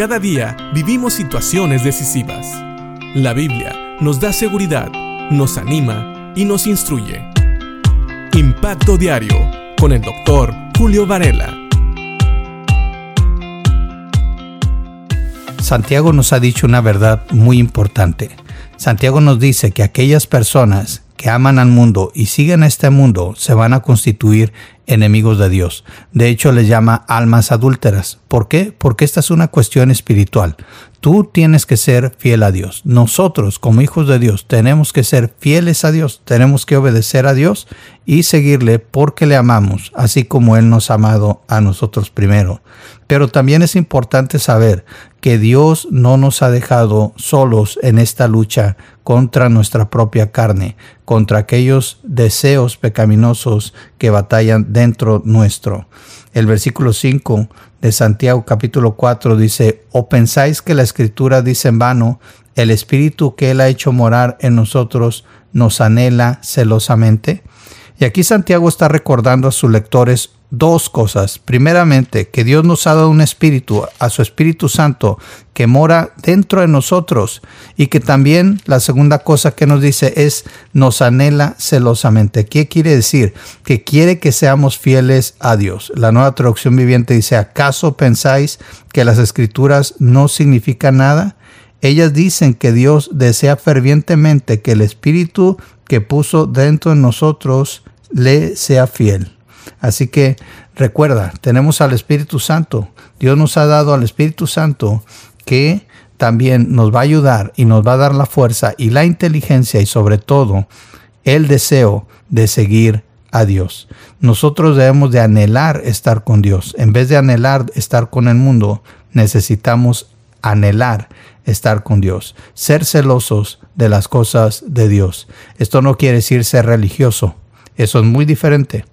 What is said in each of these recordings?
Cada día vivimos situaciones decisivas. La Biblia nos da seguridad, nos anima y nos instruye. Impacto Diario con el doctor Julio Varela. Santiago nos ha dicho una verdad muy importante. Santiago nos dice que aquellas personas que aman al mundo y siguen este mundo se van a constituir enemigos de Dios. De hecho, les llama almas adúlteras. ¿Por qué? Porque esta es una cuestión espiritual. Tú tienes que ser fiel a Dios. Nosotros, como hijos de Dios, tenemos que ser fieles a Dios. Tenemos que obedecer a Dios y seguirle porque le amamos, así como Él nos ha amado a nosotros primero. Pero también es importante saber que Dios no nos ha dejado solos en esta lucha contra nuestra propia carne, contra aquellos deseos pecaminosos que batallan dentro nuestro. El versículo 5 de Santiago capítulo 4 dice, ¿o pensáis que la escritura dice en vano, el espíritu que Él ha hecho morar en nosotros nos anhela celosamente? Y aquí Santiago está recordando a sus lectores dos cosas. Primeramente, que Dios nos ha dado un espíritu, a su Espíritu Santo, que mora dentro de nosotros y que también la segunda cosa que nos dice es nos anhela celosamente. ¿Qué quiere decir? Que quiere que seamos fieles a Dios. La nueva traducción viviente dice, ¿acaso pensáis que las escrituras no significan nada? Ellas dicen que Dios desea fervientemente que el espíritu que puso dentro de nosotros le sea fiel. Así que recuerda, tenemos al Espíritu Santo. Dios nos ha dado al Espíritu Santo que también nos va a ayudar y nos va a dar la fuerza y la inteligencia y sobre todo el deseo de seguir a Dios. Nosotros debemos de anhelar estar con Dios. En vez de anhelar estar con el mundo, necesitamos anhelar estar con Dios, ser celosos de las cosas de Dios. Esto no quiere decir ser religioso, eso es muy diferente.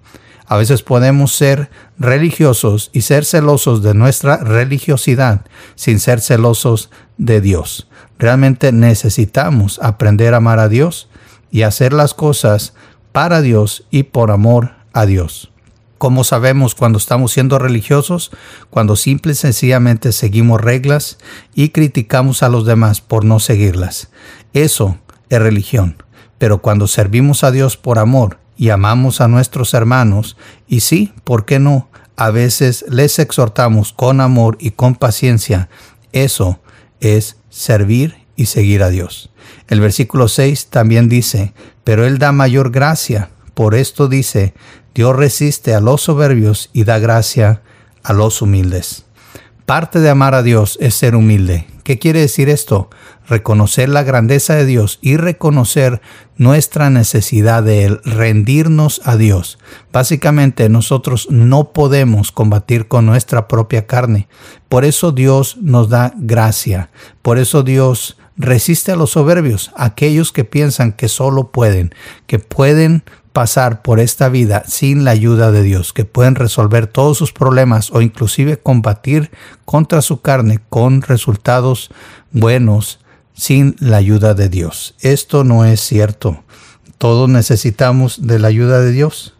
A veces podemos ser religiosos y ser celosos de nuestra religiosidad sin ser celosos de Dios. Realmente necesitamos aprender a amar a Dios y hacer las cosas para Dios y por amor a Dios. ¿Cómo sabemos cuando estamos siendo religiosos? Cuando simple y sencillamente seguimos reglas y criticamos a los demás por no seguirlas. Eso es religión. Pero cuando servimos a Dios por amor y amamos a nuestros hermanos, y sí, ¿por qué no? A veces les exhortamos con amor y con paciencia. Eso es servir y seguir a Dios. El versículo 6 también dice, pero Él da mayor gracia. Por esto dice, Dios resiste a los soberbios y da gracia a los humildes. Parte de amar a Dios es ser humilde. ¿Qué quiere decir esto? Reconocer la grandeza de Dios y reconocer nuestra necesidad de Él, rendirnos a Dios. Básicamente nosotros no podemos combatir con nuestra propia carne. Por eso Dios nos da gracia. Por eso Dios resiste a los soberbios, aquellos que piensan que solo pueden, que pueden pasar por esta vida sin la ayuda de Dios, que pueden resolver todos sus problemas o inclusive combatir contra su carne con resultados buenos sin la ayuda de Dios. Esto no es cierto. Todos necesitamos de la ayuda de Dios.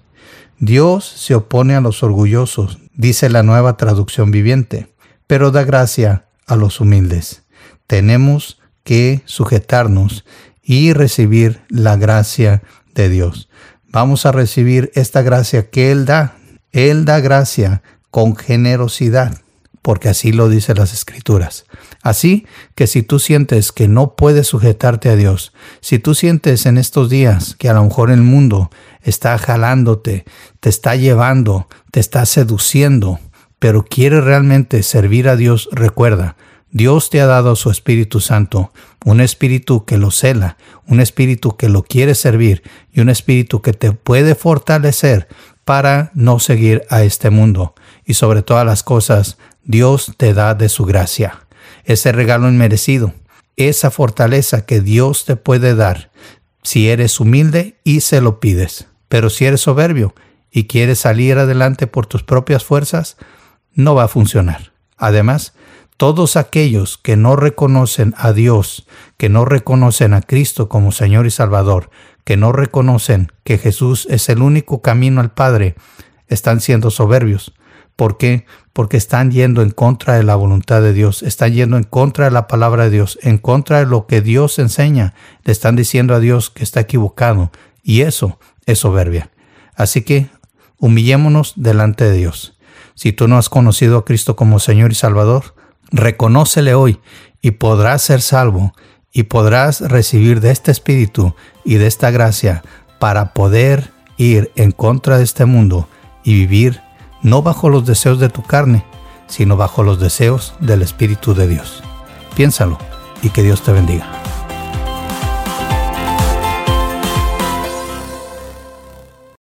Dios se opone a los orgullosos, dice la nueva traducción viviente, pero da gracia a los humildes. Tenemos que sujetarnos y recibir la gracia de Dios vamos a recibir esta gracia que Él da. Él da gracia con generosidad, porque así lo dice las escrituras. Así que si tú sientes que no puedes sujetarte a Dios, si tú sientes en estos días que a lo mejor el mundo está jalándote, te está llevando, te está seduciendo, pero quieres realmente servir a Dios, recuerda, Dios te ha dado su Espíritu Santo, un espíritu que lo cela, un espíritu que lo quiere servir y un espíritu que te puede fortalecer para no seguir a este mundo. Y sobre todas las cosas, Dios te da de su gracia, ese regalo inmerecido, esa fortaleza que Dios te puede dar si eres humilde y se lo pides. Pero si eres soberbio y quieres salir adelante por tus propias fuerzas, no va a funcionar. Además, todos aquellos que no reconocen a Dios, que no reconocen a Cristo como Señor y Salvador, que no reconocen que Jesús es el único camino al Padre, están siendo soberbios. ¿Por qué? porque están yendo en contra de la voluntad de Dios, están yendo en contra de la palabra de Dios, en contra de lo que Dios enseña. Le están diciendo a Dios que está equivocado y eso es soberbia. Así que humillémonos delante de Dios. Si tú no has conocido a Cristo como Señor y Salvador, reconócele hoy y podrás ser salvo y podrás recibir de este Espíritu y de esta gracia para poder ir en contra de este mundo y vivir no bajo los deseos de tu carne, sino bajo los deseos del Espíritu de Dios. Piénsalo y que Dios te bendiga.